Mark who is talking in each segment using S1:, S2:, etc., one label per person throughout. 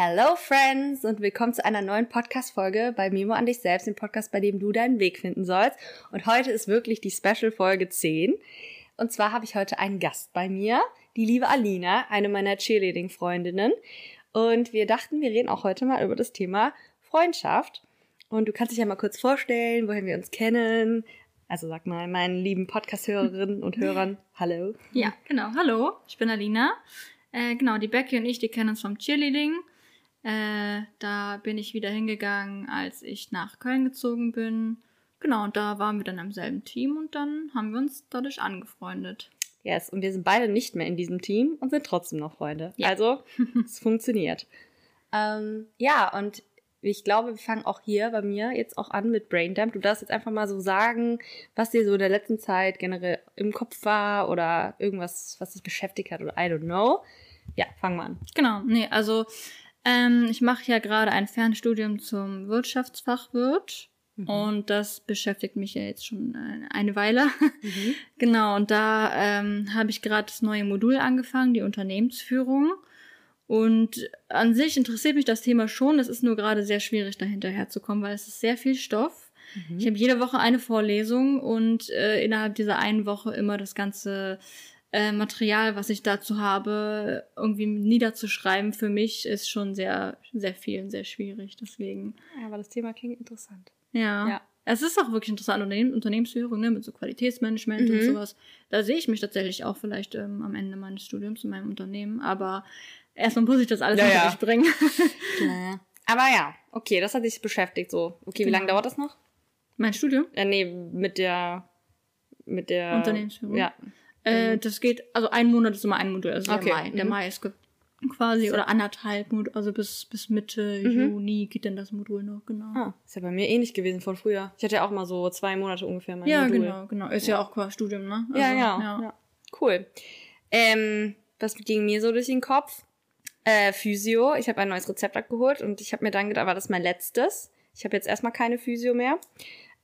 S1: Hello Friends und willkommen zu einer neuen Podcast-Folge bei Memo an dich selbst, dem Podcast, bei dem du deinen Weg finden sollst. Und heute ist wirklich die Special-Folge 10. Und zwar habe ich heute einen Gast bei mir, die liebe Alina, eine meiner Cheerleading-Freundinnen. Und wir dachten, wir reden auch heute mal über das Thema Freundschaft. Und du kannst dich ja mal kurz vorstellen, woher wir uns kennen. Also sag mal meinen lieben Podcast-Hörerinnen und Hörern Hallo.
S2: Ja, genau. Hallo, ich bin Alina. Äh, genau, die Becky und ich, die kennen uns vom Cheerleading. Äh, da bin ich wieder hingegangen, als ich nach Köln gezogen bin. Genau, und da waren wir dann im selben Team und dann haben wir uns dadurch angefreundet.
S1: Yes, und wir sind beide nicht mehr in diesem Team und sind trotzdem noch Freunde.
S2: Ja.
S1: Also, es funktioniert. Ähm, ja, und ich glaube, wir fangen auch hier bei mir jetzt auch an mit Braindump. Du darfst jetzt einfach mal so sagen, was dir so in der letzten Zeit generell im Kopf war oder irgendwas, was dich beschäftigt hat oder I don't know. Ja, fangen wir an.
S2: Genau, nee, also ähm, ich mache ja gerade ein Fernstudium zum Wirtschaftsfachwirt. Und das beschäftigt mich ja jetzt schon äh, eine Weile. genau, und da ähm, habe ich gerade das neue Modul angefangen, die Unternehmensführung. Und an sich interessiert mich das Thema schon. Es ist nur gerade sehr schwierig, da hinterherzukommen, weil es ist sehr viel Stoff. Ich habe jede Woche eine Vorlesung und äh, innerhalb dieser einen Woche immer das ganze äh, Material, was ich dazu habe, irgendwie niederzuschreiben, für mich ist schon sehr, sehr viel und sehr schwierig. Deswegen,
S1: Ja, aber das Thema klingt interessant.
S2: ja.
S1: Ja.
S2: Es ist auch wirklich interessant, Unternehmen, Unternehmensführung, ne, mit so Qualitätsmanagement und
S1: Mhm.
S2: sowas. Da sehe ich mich tatsächlich auch vielleicht ähm, am Ende meines Studiums in meinem Unternehmen. Aber erstmal muss ich das alles
S1: Ja,
S2: hinter mich bringen.
S1: Aber ja, okay, das hat dich beschäftigt so. Okay, wie
S2: Genau.
S1: lange dauert das noch?
S2: mein Studium?
S1: Äh, nee, mit der mit der
S2: Unternehmensführung?
S1: Ja.
S2: Äh, das geht, also ein Monat ist immer ein Modul, also
S1: Okay,
S2: der Mai. Der
S1: mhm.
S2: Mai ist quasi, oder anderthalb also bis, bis Mitte Juni geht dann das Modul noch, genau.
S1: Ah, ist ja bei mir ähnlich gewesen von früher. Ich hatte ja auch mal so zwei Monate ungefähr mein
S2: ja,
S1: Modul.
S2: genau, genau. Ist ja, auch quasi Studium, ne?
S1: Ja,
S2: Also,
S1: ja, ja. Cool. Ähm, was ging mir so durch den Kopf? Äh, Physio. Ich habe ein neues Rezept abgeholt und ich habe mir dann gedacht, war das mein letztes. Ich habe jetzt erstmal keine Physio mehr.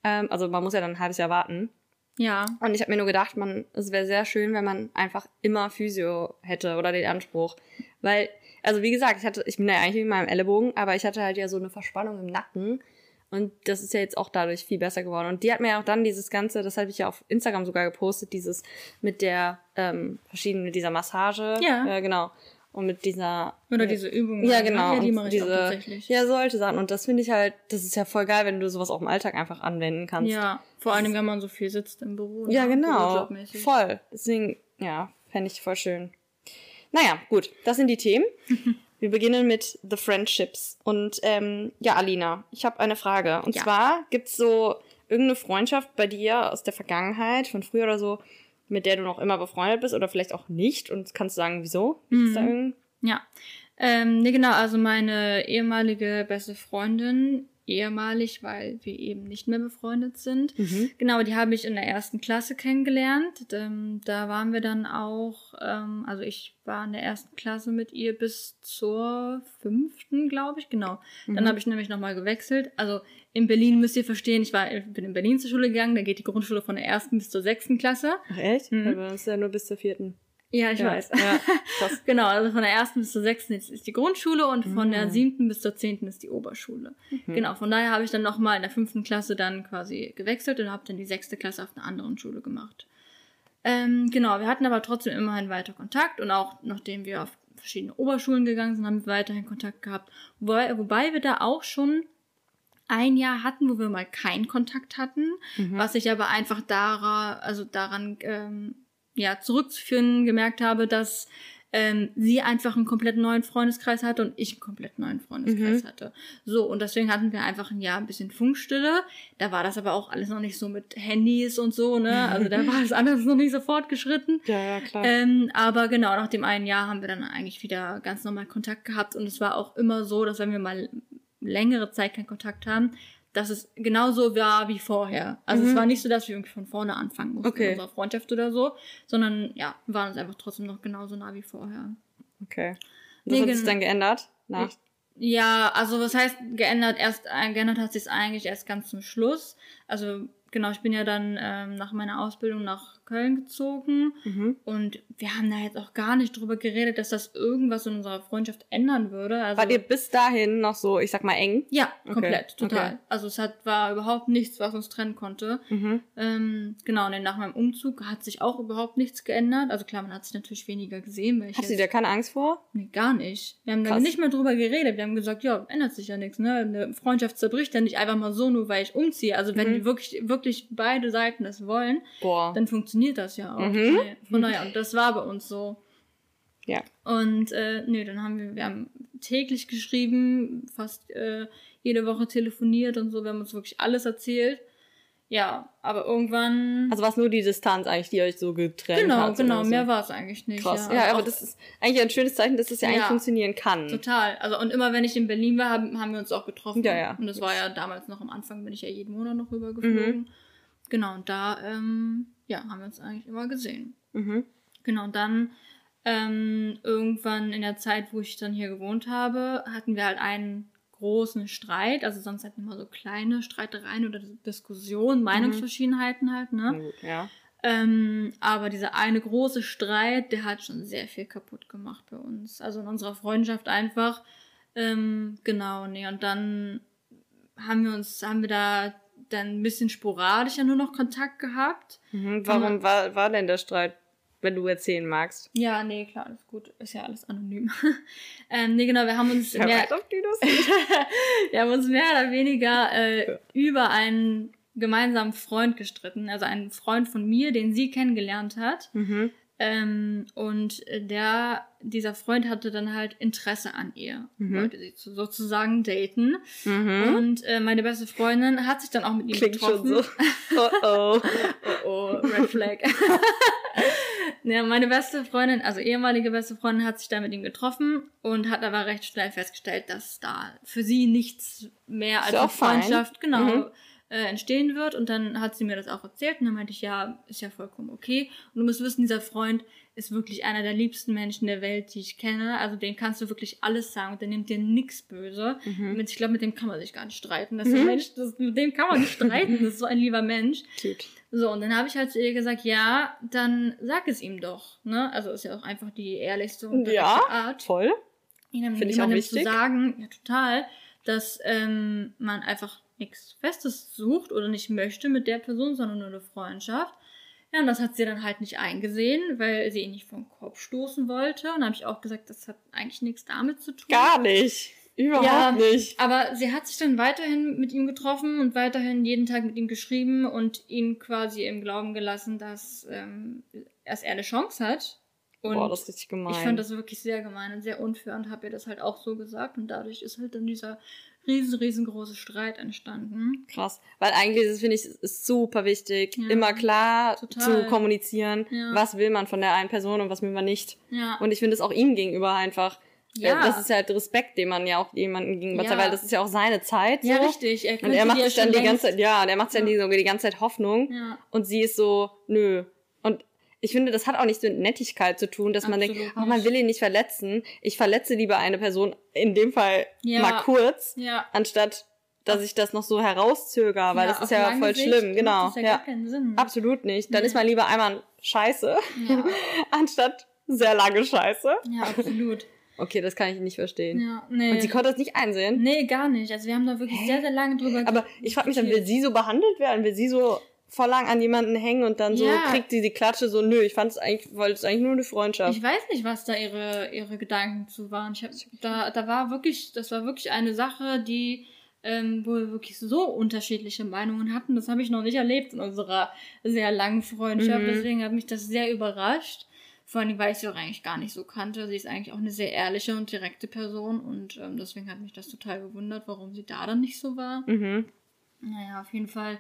S1: Ähm, also man muss ja dann ein halbes Jahr warten.
S2: Ja,
S1: Und ich habe mir nur gedacht, man, es wäre sehr schön, wenn man einfach immer Physio hätte oder den Anspruch. Weil, also wie gesagt, ich hatte, ich bin ja eigentlich in meinem Ellenbogen, aber ich hatte halt ja so eine Verspannung im Nacken. Und das ist ja jetzt auch dadurch viel besser geworden. Und die hat mir ja auch dann dieses Ganze, das habe ich ja auf Instagram sogar gepostet, dieses mit der ähm, verschiedenen, mit dieser Massage.
S2: Ja.
S1: Äh, genau. Und mit dieser.
S2: oder diese Übungen.
S1: ja, genau.
S2: Ja, die mache ich
S1: diese,
S2: tatsächlich.
S1: Ja, solche Sachen. Und das finde ich halt, das ist ja voll geil, wenn du sowas auch im Alltag einfach anwenden kannst.
S2: Ja, vor allem, wenn man so viel sitzt im Büro.
S1: Ja,
S2: ne?
S1: genau. Voll. Deswegen, ja, fände ich voll schön. Naja, gut, das sind die Themen. Wir beginnen mit The Friendships. Und ähm, ja, Alina, ich habe eine Frage. Und
S2: Ja.
S1: zwar gibt's so irgendeine Freundschaft bei dir aus der Vergangenheit, von früher oder so, mit der du noch immer befreundet bist oder vielleicht auch nicht? Und kannst du sagen, wieso? Irgend-
S2: Ja. Ähm, nee, genau, also meine ehemalige beste Freundin, ehemalig, weil wir eben nicht mehr befreundet sind.
S1: Mhm.
S2: Genau, die habe ich in der ersten Klasse kennengelernt. Ähm, da waren wir dann auch, ähm, also ich war in der ersten Klasse mit ihr bis zur fünften, glaube ich, genau.
S1: Mhm.
S2: Dann habe ich nämlich nochmal gewechselt. Also in Berlin müsst ihr verstehen, ich war, bin in Berlin zur Schule gegangen, da geht die Grundschule von der ersten bis zur sechsten Klasse.
S1: Ach, echt?
S2: Mhm.
S1: Aber das ist ja nur bis zur vierten.
S2: Ja, ich
S1: ja.
S2: weiß.
S1: Ja.
S2: Genau, also von der ersten bis zur sechsten ist, die Grundschule und von
S1: Mhm.
S2: der siebten bis zur zehnten ist die Oberschule. Genau, von daher habe ich dann nochmal in der fünften Klasse dann quasi gewechselt und habe dann die sechste Klasse auf einer anderen Schule gemacht. Ähm, genau, wir hatten aber trotzdem immerhin weiter Kontakt und auch nachdem wir auf verschiedene Oberschulen gegangen sind, haben wir weiterhin Kontakt gehabt. Wobei, wobei wir da auch schon ein Jahr hatten, wo wir mal keinen Kontakt hatten, was ich aber einfach daran, also daran ähm, ja, zurückzuführen gemerkt habe, dass ähm, sie einfach einen komplett neuen Freundeskreis hatte und ich einen komplett neuen Freundeskreis hatte. So, und deswegen hatten wir einfach ein Jahr ein bisschen Funkstille. Da war das aber auch alles noch nicht so mit Handys und so, ne? Also da war das alles noch nicht so fortgeschritten.
S1: Ja, ja, klar.
S2: Ähm, aber genau, nach dem einen Jahr haben wir dann eigentlich wieder ganz normal Kontakt gehabt und es war auch immer so, dass wenn wir mal längere Zeit keinen Kontakt haben, dass es genauso war wie vorher. Also es war nicht so, dass wir irgendwie von vorne anfangen mussten
S1: Mhm. Okay.
S2: in unserer Freundschaft oder so, sondern ja, wir waren uns einfach trotzdem noch genauso nah wie vorher.
S1: Okay.
S2: Nee,
S1: hat sich dann geändert? Nach.
S2: Ja, also was heißt geändert? Erst äh, geändert hat sich eigentlich erst ganz zum Schluss. Also genau, ich bin ja dann ähm, nach meiner Ausbildung nach Köln gezogen.
S1: Mhm.
S2: Und wir haben da jetzt auch gar nicht drüber geredet, dass das irgendwas in unserer Freundschaft ändern würde. Also,
S1: Wart ihr bis dahin noch so, ich sag mal, eng?
S2: ja,
S1: Okay,
S2: komplett, total.
S1: okay.
S2: Also es hat, war überhaupt nichts, was uns trennen konnte.
S1: Mhm.
S2: Ähm, genau, und nach meinem Umzug hat sich auch überhaupt nichts geändert. Also klar, man hat sich natürlich weniger gesehen, weil ich
S1: Hast du da keine Angst vor?
S2: nee, gar nicht. Wir haben da
S1: Krass.
S2: nicht mehr drüber geredet. Wir haben gesagt, ja, ändert sich ja nichts. Ne? Eine Freundschaft zerbricht ja nicht einfach mal so, nur weil ich umziehe. Also wenn
S1: Mhm.
S2: wirklich, wirklich beide Seiten das wollen,
S1: Boah.
S2: dann funktioniert das ja auch.
S1: Mhm.
S2: Von daher, und das war bei uns so.
S1: Ja.
S2: Und äh, nee, dann haben wir, wir haben täglich geschrieben, fast äh, jede Woche telefoniert und so, wir haben uns wirklich alles erzählt. Ja, aber irgendwann.
S1: Also war es nur die Distanz eigentlich, die euch so getrennt
S2: genau,
S1: hat?
S2: genau,
S1: oder so?
S2: mehr war es eigentlich nicht.
S1: Krass.
S2: Ja,
S1: Ja, aber
S2: Auch
S1: das ist eigentlich ein schönes Zeichen, dass es ja eigentlich
S2: Ja.
S1: funktionieren kann.
S2: Total. Also und immer wenn ich in Berlin war, haben, haben wir uns auch getroffen.
S1: Ja, ja.
S2: Und das war ja damals noch am Anfang, bin ich ja jeden Monat noch rübergeflogen.
S1: Mhm.
S2: Genau, und da ähm, ja, haben wir uns eigentlich immer gesehen.
S1: Mhm.
S2: Genau, und dann ähm, irgendwann in der Zeit, wo ich dann hier gewohnt habe, hatten wir halt einen großen Streit. Also sonst hatten wir immer so kleine Streitereien oder Diskussionen, Meinungsverschiedenheiten halt, ne?
S1: ja.
S2: Ähm, aber dieser eine große Streit, der hat schon sehr viel kaputt gemacht bei uns. Also in unserer Freundschaft einfach. Ähm, genau, nee, und dann haben wir uns, haben wir da dann ein bisschen sporadisch ja nur noch Kontakt gehabt.
S1: Mhm. Warum war, war denn der Streit, wenn du erzählen magst?
S2: Ja, nee, klar, alles gut. Ist ja alles anonym. ähm, nee, genau, wir haben uns
S1: Wer
S2: mehr, wir haben uns mehr oder weniger äh, über einen gemeinsamen Freund gestritten. Also einen Freund von mir, den sie kennengelernt hat.
S1: mhm.
S2: Ähm, und äh, der, dieser Freund hatte dann halt Interesse an ihr.
S1: Mhm.
S2: Wollte sie so- sozusagen daten.
S1: Mhm.
S2: Und äh, meine beste Freundin hat sich dann auch mit ihm
S1: Klingt
S2: getroffen.
S1: schon so. Oh oh.
S2: Oh, oh, Red Flag. ja, meine beste Freundin, also ehemalige beste Freundin, hat sich da mit ihm getroffen und hat aber recht schnell festgestellt, dass da für sie nichts mehr als eine
S1: auch fein.
S2: Freundschaft genau
S1: Mhm.
S2: Äh, entstehen wird. Und dann hat sie mir das auch erzählt und dann meinte ich, ja, ist ja vollkommen okay. Und du musst wissen, dieser Freund ist wirklich einer der liebsten Menschen der Welt, die ich kenne. Also den kannst du wirklich alles sagen und der nimmt dir nichts böse.
S1: Mhm.
S2: Ich glaube, mit dem kann man sich gar nicht streiten. Das ist ein Mensch, das, mit dem kann man nicht streiten. Das ist so ein lieber Mensch.
S1: Cute.
S2: So, und dann habe ich halt zu ihr gesagt, ja, dann sag es ihm doch. Ne? Also ist ja auch einfach die ehrlichste und
S1: Ja,
S2: Art.
S1: Voll.
S2: Jemandem,
S1: Finde ich auch
S2: jemandem zu
S1: wichtig.
S2: sagen, ja total, dass ähm, man einfach nichts Festes sucht oder nicht möchte mit der Person, sondern nur eine Freundschaft. Ja, und das hat sie dann halt nicht eingesehen, weil sie ihn nicht vom Kopf stoßen wollte. Und da habe ich auch gesagt, das hat eigentlich nichts damit zu tun.
S1: Gar nicht. Überhaupt
S2: Ja.
S1: nicht.
S2: Aber sie hat sich dann weiterhin mit ihm getroffen und weiterhin jeden Tag mit ihm geschrieben und ihn quasi im Glauben gelassen, dass, ähm, dass er eine Chance hat. Und
S1: Boah, das ist richtig gemein.
S2: ich fand das wirklich sehr gemein und sehr unfair und habe ihr das halt auch so gesagt. Und dadurch ist halt dann dieser riesen, riesengroße Streit entstanden.
S1: Krass. Weil eigentlich ist finde ich, ist super wichtig,
S2: Ja.
S1: immer klar
S2: Total.
S1: zu kommunizieren,
S2: Ja.
S1: was will man von der einen Person und was will man nicht.
S2: Ja.
S1: Und ich finde es auch ihm gegenüber einfach.
S2: Ja.
S1: äh, Das ist halt Respekt, den man ja auch jemandem gegenüber
S2: Ja.
S1: weil das ist ja auch seine Zeit. So.
S2: ja, richtig. Er
S1: Und er macht sich dann die
S2: längst-
S1: ganze Zeit, ja, der macht sich dann die, so die ganze Zeit Hoffnung.
S2: Ja.
S1: Und sie ist so, nö. Ich finde, das hat auch nichts mit Nettigkeit zu tun, dass man denkt,
S2: Absolut
S1: oh, man will ihn nicht verletzen. Ich verletze lieber eine Person, in dem Fall
S2: Ja.
S1: mal kurz,
S2: Ja.
S1: anstatt dass ich das noch so herauszöger, weil das
S2: auf
S1: ist ja voll
S2: Sicht
S1: schlimm, genau.
S2: Das ja,
S1: Ja,
S2: gar keinen Sinn.
S1: absolut nicht. Dann
S2: Nee.
S1: ist man lieber einmal scheiße,
S2: Ja.
S1: anstatt sehr lange scheiße.
S2: ja, absolut.
S1: Okay, das kann ich nicht verstehen.
S2: Ja, nee.
S1: Und sie konnte das nicht einsehen.
S2: Nee, gar nicht. Also wir haben da wirklich sehr, sehr lange drüber
S1: Aber ich frage mich dann, will sie so behandelt werden? Will sie so voll lang an jemanden hängen und dann so
S2: Ja.
S1: kriegt sie die Klatsche so, nö, ich fand es eigentlich, wollte es eigentlich nur eine Freundschaft.
S2: Ich weiß nicht, was da ihre, ihre Gedanken zu waren. Ich hab, da, da war wirklich, das war wirklich eine Sache, die, ähm, wo wir wirklich so unterschiedliche Meinungen hatten. Das habe ich noch nicht erlebt in unserer sehr langen Freundschaft.
S1: Mhm.
S2: Deswegen hat mich das sehr überrascht. Vor allem, weil ich sie auch eigentlich gar nicht so kannte. Sie ist eigentlich auch eine sehr ehrliche und direkte Person und ähm, deswegen hat mich das total gewundert, warum sie da dann nicht so war.
S1: Mhm.
S2: Naja, auf jeden Fall.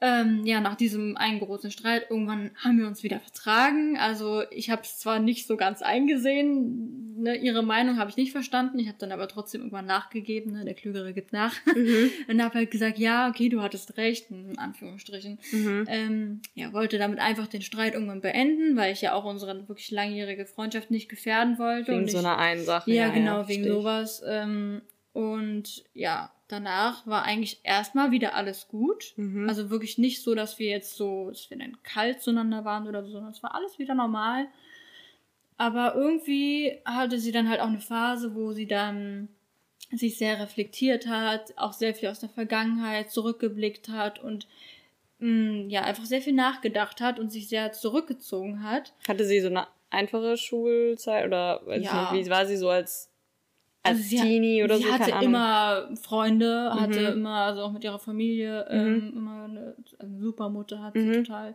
S2: Ähm, ja, nach diesem einen großen Streit, irgendwann haben wir uns wieder vertragen. Also ich habe es zwar nicht so ganz eingesehen, ne, ihre Meinung habe ich nicht verstanden. Ich habe dann aber trotzdem irgendwann nachgegeben, ne, der Klügere gibt nach.
S1: Mhm.
S2: Und habe halt gesagt, ja, okay, du hattest recht, in Anführungsstrichen.
S1: Mhm.
S2: Ähm, ja, wollte damit einfach den Streit irgendwann beenden, weil ich ja auch unsere wirklich langjährige Freundschaft nicht gefährden wollte.
S1: Wegen
S2: und
S1: so
S2: ich,
S1: einer einen Sache.
S2: ja, genau, wegen
S1: verstehe ich.
S2: sowas. Ähm, Und ja, danach war eigentlich erstmal wieder alles gut.
S1: Mhm.
S2: Also wirklich nicht so, dass wir jetzt so, dass wir dann kalt zueinander waren oder so, sondern es war alles wieder normal. Aber irgendwie hatte sie dann halt auch eine Phase, wo sie dann sich sehr reflektiert hat, auch sehr viel aus der Vergangenheit zurückgeblickt hat und mh, ja, einfach sehr viel nachgedacht hat und sich sehr zurückgezogen hat.
S1: Hatte sie so eine einfache Schulzeit oder weiß
S2: Ja.
S1: ich nicht, wie war sie so als, als
S2: Also sie,
S1: Teenie oder
S2: sie
S1: so?
S2: hatte
S1: Keine Ahnung.
S2: immer Freunde, hatte
S1: Mhm.
S2: immer, also auch mit ihrer Familie, ähm, immer eine, eine super Mutter hat sie
S1: Mhm.
S2: total.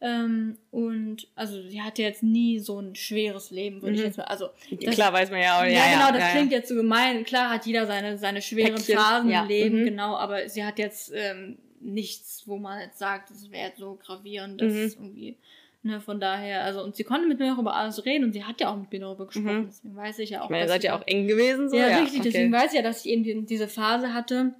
S2: Ähm, und also sie hatte jetzt nie so ein schweres Leben, würde ich
S1: Mhm.
S2: jetzt mal. Also das,
S1: Klar weiß man ja auch.
S2: ja,
S1: Ja,
S2: genau, das
S1: ja,
S2: klingt
S1: ja.
S2: jetzt so gemein. Klar hat jeder seine, seine schweren
S1: Päckchen,
S2: Phasen im Leben,
S1: mhm.
S2: genau, aber sie hat jetzt ähm, nichts, wo man jetzt sagt, das wäre jetzt so gravierend, das
S1: Mhm.
S2: ist irgendwie, ne, von daher, also, und sie konnte mit mir auch über alles reden und sie hat ja auch mit mir darüber gesprochen,
S1: Mhm.
S2: deswegen weiß ich ja auch.
S1: Ich meine, ihr seid ja auch eng gewesen. So.
S2: ja, richtig.
S1: okay.
S2: Deswegen weiß ich ja, dass ich eben die, diese Phase hatte.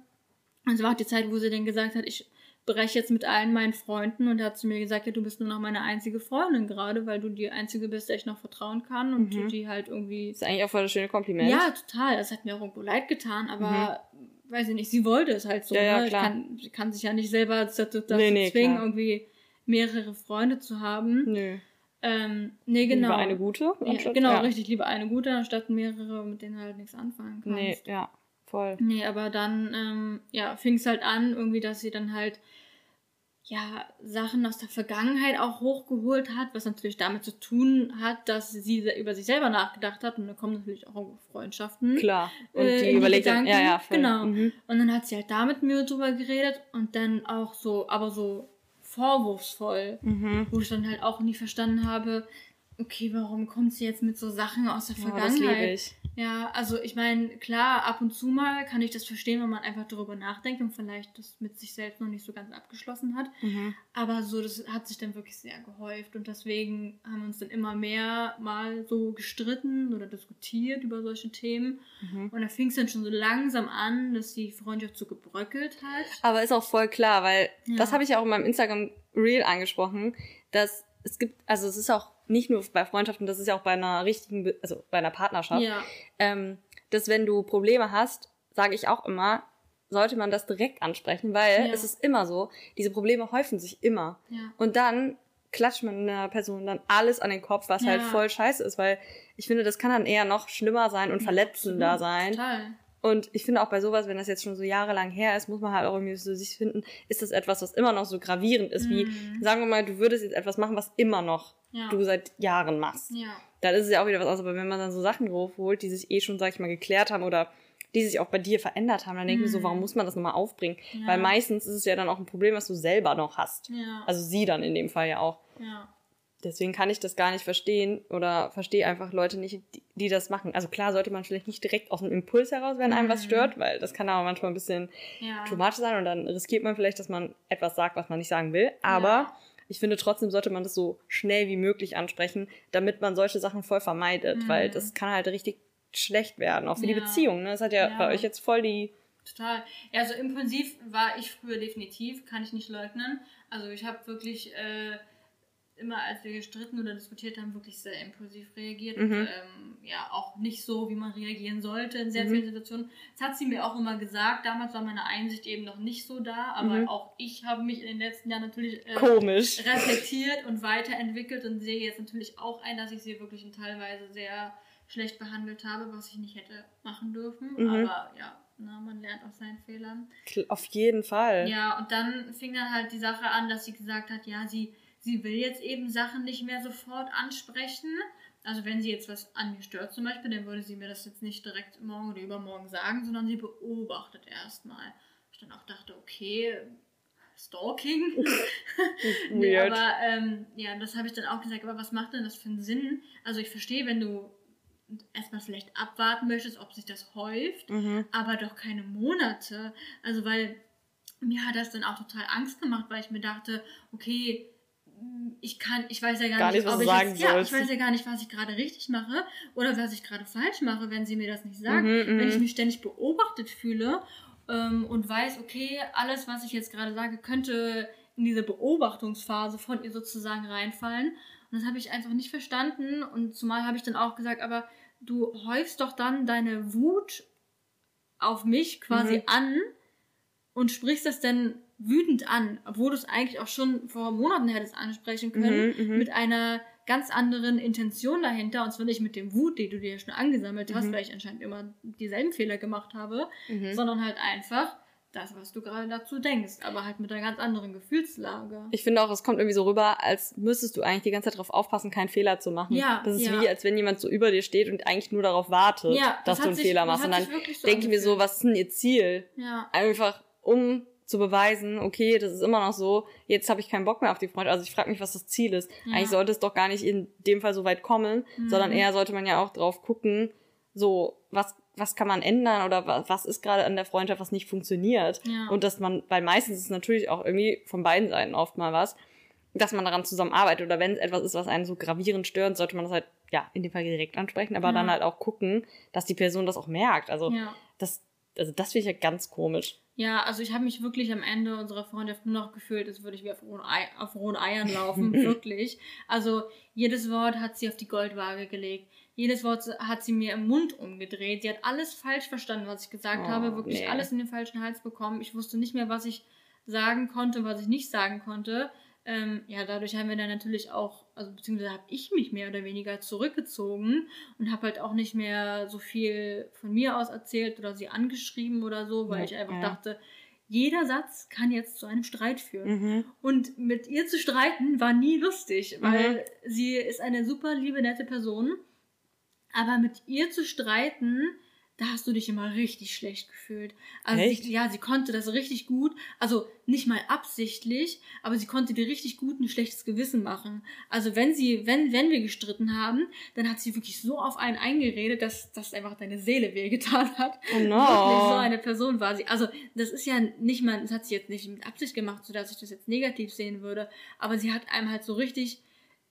S2: Und es war auch die Zeit, wo sie dann gesagt hat, ich breche jetzt mit allen meinen Freunden. Und hat sie mir gesagt, ja, du bist nur noch meine einzige Freundin gerade, weil du die einzige bist, der ich noch vertrauen kann. Und
S1: Mhm.
S2: die halt irgendwie...
S1: ist eigentlich auch voll das schöne Kompliment.
S2: Ja, total. Das hat mir auch irgendwo leid getan, aber... Weiß ich nicht, sie wollte es halt so.
S1: Mhm. Ja, ja,
S2: ne?
S1: klar.
S2: Kann, sie kann sich ja nicht selber dazu, dazu
S1: Nee, nee,
S2: zwingen,
S1: klar.
S2: irgendwie mehrere Freunde zu haben.
S1: Nö.
S2: Ähm, nee, genau.
S1: Lieber eine gute.
S2: Ja,
S1: anstatt-
S2: genau,
S1: ja.
S2: richtig. Lieber eine gute, anstatt mehrere, mit denen halt nichts anfangen kannst.
S1: Nee, ja, voll.
S2: Nee, aber dann ähm, ja, fing es halt an, irgendwie, dass sie dann halt ja Sachen aus der Vergangenheit auch hochgeholt hat, was natürlich damit zu tun hat, dass sie über sich selber nachgedacht hat und dann kommen natürlich auch Freundschaften.
S1: Klar. Und
S2: äh,
S1: die
S2: die
S1: überlegt dann, ja, ja, voll.
S2: Genau.
S1: Mhm.
S2: Und dann hat sie halt da mit mir drüber geredet und dann auch so, aber so vorwurfsvoll,
S1: Mhm.
S2: wo ich dann halt auch nie verstanden habe, okay, warum kommt sie jetzt mit so Sachen aus der
S1: Ja,
S2: Vergangenheit?
S1: ich.
S2: Ja, also ich meine, klar, ab und zu mal kann ich das verstehen, wenn man einfach darüber nachdenkt und vielleicht das mit sich selbst noch nicht so ganz abgeschlossen hat.
S1: Mhm.
S2: Aber so, das hat sich dann wirklich sehr gehäuft und deswegen haben wir uns dann immer mehr mal so gestritten oder diskutiert über solche Themen.
S1: Mhm.
S2: Und da fing es dann schon so langsam an, dass die Freundschaft so gebröckelt hat.
S1: Aber ist auch voll klar, weil
S2: Ja.
S1: das habe ich ja auch in meinem Instagram Reel angesprochen, dass es gibt, also es ist auch nicht nur bei Freundschaften, das ist ja auch bei einer richtigen, also bei einer Partnerschaft,
S2: Ja,
S1: ähm, dass wenn du Probleme hast, sage ich auch immer, sollte man das direkt ansprechen, weil
S2: Ja.
S1: es ist immer so, diese Probleme häufen sich immer.
S2: ja.
S1: Und dann klatscht man einer Person dann alles an den Kopf, was
S2: Ja.
S1: halt voll scheiße ist, weil ich finde, das kann dann eher noch schlimmer sein und verletzender sein.
S2: Total.
S1: Und ich finde auch bei sowas, wenn das jetzt schon so jahrelang her ist, muss man halt auch irgendwie so sich finden, ist das etwas, was immer noch so gravierend ist, wie,
S2: Mhm.
S1: sagen wir mal, du würdest jetzt etwas machen, was immer noch
S2: Ja.
S1: du seit Jahren machst.
S2: Ja.
S1: Dann ist es ja auch wieder was anderes, aber wenn man dann so Sachen holt, die sich eh schon, sag ich mal, geklärt haben oder die sich auch bei dir verändert haben, dann denke ich mir so,
S2: Mhm.
S1: warum muss man das nochmal aufbringen?
S2: Ja.
S1: Weil meistens ist es ja dann auch ein Problem, was du selber noch hast.
S2: Ja.
S1: Also sie dann in dem Fall ja auch.
S2: ja.
S1: Deswegen kann ich das gar nicht verstehen oder verstehe einfach Leute nicht, die, die das machen. Also klar sollte man vielleicht nicht direkt aus dem Impuls heraus, wenn einem was
S2: Mhm.
S1: stört, weil das kann aber manchmal ein bisschen
S2: Ja.
S1: too much sein und dann riskiert man vielleicht, dass man etwas sagt, was man nicht sagen will. Aber
S2: Ja.
S1: ich finde trotzdem sollte man das so schnell wie möglich ansprechen, damit man solche Sachen voll vermeidet,
S2: Mhm.
S1: weil das kann halt richtig schlecht werden, auch für die
S2: Ja.
S1: Beziehung. Ne? Das hat ja,
S2: Ja.
S1: bei euch jetzt voll die.
S2: Total. Ja, also impulsiv war ich früher definitiv, kann ich nicht leugnen. Also ich habe wirklich äh, immer, als wir gestritten oder diskutiert haben, wirklich sehr impulsiv reagiert und
S1: Mhm.
S2: ähm, ja auch nicht so, wie man reagieren sollte in sehr
S1: Mhm.
S2: vielen Situationen. Das hat sie mir auch immer gesagt. Damals war meine Einsicht eben noch nicht so da, aber
S1: Mhm.
S2: auch ich habe mich in den letzten Jahren natürlich äh,
S1: Komisch.
S2: reflektiert und weiterentwickelt und sehe jetzt natürlich auch ein, dass ich sie wirklich in teilweise sehr schlecht behandelt habe, was ich nicht hätte machen dürfen.
S1: Mhm.
S2: Aber ja, na, man lernt aus seinen Fehlern.
S1: Auf jeden Fall.
S2: Ja, und dann fing dann halt die Sache an, dass sie gesagt hat, ja, sie, sie will jetzt eben Sachen nicht mehr sofort ansprechen. Also wenn sie jetzt was an mir stört zum Beispiel, dann würde sie mir das jetzt nicht direkt morgen oder übermorgen sagen, sondern sie beobachtet erstmal. Ich dann auch dachte, okay, Stalking. nee, aber ähm, ja, das habe ich dann auch gesagt, aber was macht denn das für einen Sinn? Also ich verstehe, wenn du erstmal vielleicht abwarten möchtest, ob sich das häuft,
S1: Mhm.
S2: aber doch keine Monate. Also weil mir hat das dann auch total Angst gemacht, weil ich mir dachte, okay, ich kann, ich weiß ja gar,
S1: Gar
S2: nicht,
S1: nicht, was
S2: ob ich
S1: sagen
S2: jetzt, ja, ich weiß ja gar nicht, was ich gerade richtig mache oder was ich gerade falsch mache, wenn sie mir das nicht sagt.
S1: Mhm,
S2: wenn ich
S1: mhm.
S2: mich ständig beobachtet fühle ähm, und weiß, okay, alles, was ich jetzt gerade sage, könnte in diese Beobachtungsphase von ihr sozusagen reinfallen. Und das habe ich einfach nicht verstanden. Und zumal habe ich dann auch gesagt, aber du häufst doch dann deine Wut auf mich quasi
S1: Mhm.
S2: an und sprichst das dann wütend an, obwohl du es eigentlich auch schon vor Monaten hättest ansprechen können,
S1: Mhm, mhm.
S2: mit einer ganz anderen Intention dahinter, und zwar nicht mit dem Wut, die du dir schon angesammelt hast,
S1: Mhm.
S2: weil ich anscheinend immer dieselben Fehler gemacht habe,
S1: Mhm.
S2: sondern halt einfach das, was du gerade dazu denkst, aber halt mit einer ganz anderen Gefühlslage.
S1: Ich finde auch, es kommt irgendwie so rüber, als müsstest du eigentlich die ganze Zeit darauf aufpassen, keinen Fehler zu machen.
S2: Ja,
S1: Das ist
S2: ja.
S1: wie, als wenn jemand so über dir steht und eigentlich nur darauf wartet,
S2: Ja,
S1: dass
S2: das
S1: du einen
S2: sich-
S1: Fehler machst. Und dann
S2: so
S1: denke ich mir so, was ist denn ihr Ziel?
S2: ja.
S1: Einfach, um zu beweisen, okay, das ist immer noch so, jetzt habe ich keinen Bock mehr auf die Freundschaft. Also ich frage mich, was das Ziel ist.
S2: Ja.
S1: Eigentlich sollte es doch gar nicht in dem Fall so weit kommen,
S2: Mhm.
S1: sondern eher sollte man ja auch drauf gucken, so, was, was kann man ändern oder was, was ist gerade an der Freundschaft, was nicht funktioniert.
S2: Ja.
S1: Und dass man, weil meistens ist es natürlich auch irgendwie von beiden Seiten oft mal was, dass man daran zusammenarbeitet. Oder wenn es etwas ist, was einen so gravierend stört, sollte man das halt, ja, in dem Fall direkt ansprechen, aber
S2: Ja.
S1: dann halt auch gucken, dass die Person das auch merkt. Also, das, also das finde ich ja ganz komisch.
S2: Ja, also ich habe mich wirklich am Ende unserer Freundschaft nur noch gefühlt, als würde ich wie auf rohen, Ei auf rohen Eiern laufen, wirklich. Also jedes Wort hat sie auf die Goldwaage gelegt. Jedes Wort hat sie mir im Mund umgedreht. Sie hat alles falsch verstanden, was ich gesagt
S1: Oh,
S2: habe. Wirklich
S1: nee.
S2: alles in den falschen Hals bekommen. Ich wusste nicht mehr, was ich sagen konnte, was ich nicht sagen konnte. Ähm, ja, dadurch haben wir dann natürlich auch, also beziehungsweise habe ich mich mehr oder weniger zurückgezogen und habe halt auch nicht mehr so viel von mir aus erzählt oder sie angeschrieben oder so, weil
S1: Ja,
S2: ich einfach
S1: ja.
S2: dachte, jeder Satz kann jetzt zu einem Streit führen.
S1: Mhm.
S2: Und mit ihr zu streiten war nie lustig, weil sie ist eine super liebe, nette Person. Aber mit ihr zu streiten, da hast du dich immer richtig schlecht gefühlt. Also
S1: Echt?
S2: Sie, ja, sie konnte das richtig gut, also nicht mal absichtlich, aber sie konnte dir richtig gut ein schlechtes Gewissen machen. Also wenn sie, wenn, wenn wir gestritten haben, dann hat sie wirklich so auf einen eingeredet, dass das einfach deine Seele wehgetan hat.
S1: Oh no.
S2: Wirklich so eine Person war sie. Also das ist ja nicht mal, das hat sie jetzt nicht mit Absicht gemacht, sodass ich das jetzt negativ sehen würde, aber sie hat einem halt so richtig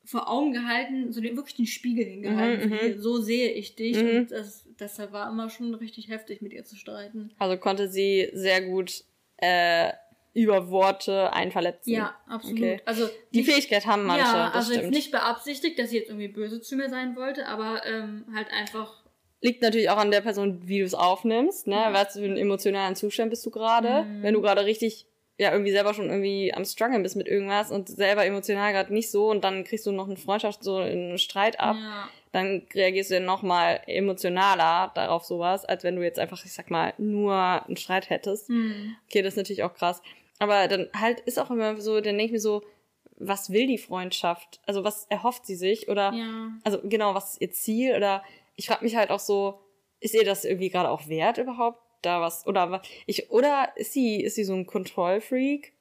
S2: vor Augen gehalten, so den, wirklich den Spiegel hingehalten.
S1: Mhm,
S2: so, hier, so sehe ich dich.
S1: Mhm.
S2: Und das, deshalb war immer schon richtig heftig, mit ihr zu streiten.
S1: Also konnte sie sehr gut äh, über Worte einen verletzen.
S2: Ja, absolut.
S1: Okay.
S2: Also
S1: Die
S2: nicht-
S1: Fähigkeit haben manche,
S2: ja, also
S1: stimmt.
S2: jetzt nicht beabsichtigt, dass sie jetzt irgendwie böse zu mir sein wollte, aber ähm, halt einfach.
S1: Liegt natürlich auch an der Person, wie du es aufnimmst, ne?
S2: Ja.
S1: Was für einen emotionalen Zustand bist du gerade?
S2: Mhm.
S1: Wenn du gerade richtig, ja, irgendwie selber schon irgendwie am struggeln bist mit irgendwas und selber emotional gerade nicht so und dann kriegst du noch eine Freundschaft so in einen Streit ab,
S2: Ja,
S1: dann reagierst du ja noch mal emotionaler darauf sowas, als wenn du jetzt einfach, ich sag mal, nur einen Streit hättest.
S2: hm.
S1: Okay, das ist natürlich auch krass. Aber dann halt ist auch immer so, dann denke ich mir so, was will die Freundschaft? Also was erhofft sie sich? Oder
S2: ja.
S1: also genau, was ist ihr Ziel? Oder ich frage mich halt auch so, ist ihr das irgendwie gerade auch wert überhaupt? Da was, oder ich, oder ist sie, ist sie so ein Kontrollfreak?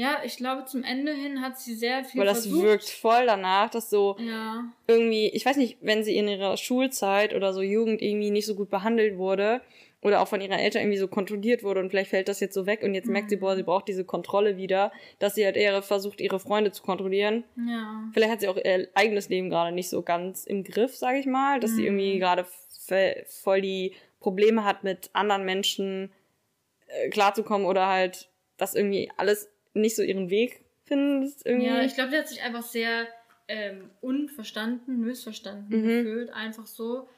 S2: Ja, ich glaube, zum Ende hin hat sie sehr viel
S1: Weil das
S2: versucht.
S1: wirkt voll danach, dass so
S2: Ja,
S1: irgendwie, ich weiß nicht, wenn sie in ihrer Schulzeit oder so Jugend irgendwie nicht so gut behandelt wurde oder auch von ihren Eltern irgendwie so kontrolliert wurde und vielleicht fällt das jetzt so weg und jetzt merkt sie,
S2: Mhm.
S1: boah, sie braucht diese Kontrolle wieder, dass sie halt eher versucht, ihre Freunde zu kontrollieren.
S2: ja.
S1: Vielleicht hat sie auch ihr eigenes Leben gerade nicht so ganz im Griff, sage ich mal, dass sie
S2: Mhm.
S1: irgendwie gerade fe- voll die Probleme hat, mit anderen Menschen äh, klarzukommen oder halt, dass irgendwie alles nicht so ihren Weg findet. Irgendwie.
S2: Ja, ich glaube, der hat sich einfach sehr ähm, unverstanden, missverstanden
S1: Mhm.
S2: gefühlt. Einfach so.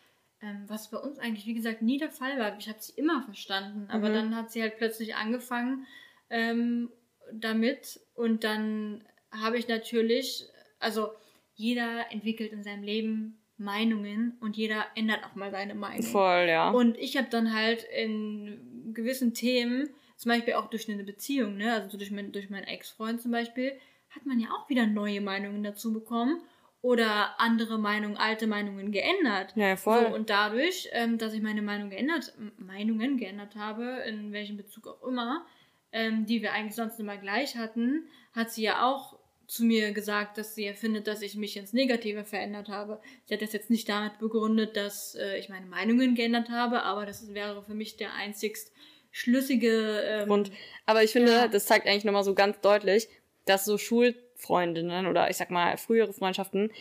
S2: Ähm, was bei uns eigentlich, wie gesagt, nie der Fall war. Ich habe sie immer verstanden. Aber
S1: Mhm.
S2: dann hat sie halt plötzlich angefangen ähm, damit. Und dann habe ich natürlich, also jeder entwickelt in seinem Leben Meinungen und jeder ändert auch mal seine Meinung.
S1: Voll, ja.
S2: Und ich habe dann halt in gewissen Themen, zum Beispiel auch durch eine Beziehung, ne, also durch, mein, durch meinen Ex-Freund zum Beispiel, hat man ja auch wieder neue Meinungen dazu bekommen oder andere Meinungen, alte Meinungen geändert.
S1: ja, voll.
S2: So, und dadurch, ähm, dass ich meine Meinung geändert, Meinungen geändert habe, in welchem Bezug auch immer, ähm, die wir eigentlich sonst immer gleich hatten, hat sie ja auch zu mir gesagt, dass sie ja findet, dass ich mich ins Negative verändert habe. Sie hat das jetzt nicht damit begründet, dass äh, ich meine Meinungen geändert habe, aber das wäre für mich der einzigst schlüssige ähm,
S1: Grund. Aber ich finde,
S2: Ja.
S1: das zeigt eigentlich nochmal so ganz deutlich, dass so Schulfreundinnen oder ich sag mal frühere Freundschaften,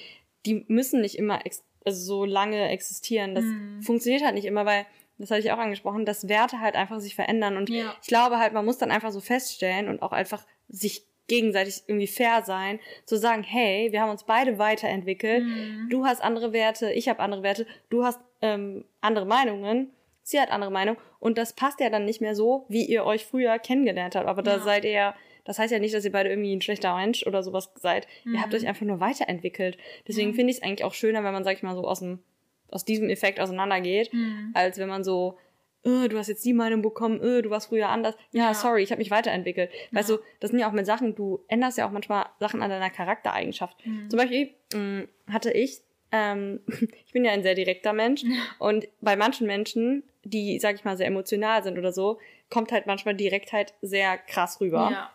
S1: die müssen nicht immer ex also so lange existieren. Das
S2: Mhm.
S1: funktioniert halt nicht immer, weil, das hatte ich auch angesprochen, dass Werte halt einfach sich verändern. Und
S2: Ja.
S1: ich glaube halt, man muss dann einfach so feststellen und auch einfach sich gegenseitig irgendwie fair sein, zu sagen, hey, wir haben uns beide weiterentwickelt,
S2: Mhm.
S1: du hast andere Werte, ich habe andere Werte, du hast ähm, andere Meinungen sie hat andere Meinung und das passt ja dann nicht mehr so, wie ihr euch früher kennengelernt habt. Aber da
S2: Ja.
S1: seid ihr ja, das heißt ja nicht, dass ihr beide irgendwie ein schlechter Mensch oder sowas seid. Ihr habt
S2: Mhm.
S1: euch einfach nur weiterentwickelt. Deswegen
S2: Ja.
S1: finde ich es eigentlich auch schöner, wenn man, sag ich mal, so aus dem, aus diesem Effekt auseinandergeht,
S2: Mhm.
S1: als wenn man so, äh, du hast jetzt die Meinung bekommen, äh, du warst früher anders. Ja,
S2: Ja.
S1: sorry, ich habe mich weiterentwickelt. Weißt
S2: Ja.
S1: du, das sind ja auch mit Sachen, du änderst ja auch manchmal Sachen an deiner Charaktereigenschaft.
S2: Mhm.
S1: Zum Beispiel mh, hatte ich, ähm, ich bin ja ein sehr direkter Mensch und bei manchen Menschen, die, sag ich mal, sehr emotional sind oder so, kommt halt manchmal Direktheit sehr krass rüber.
S2: Ja.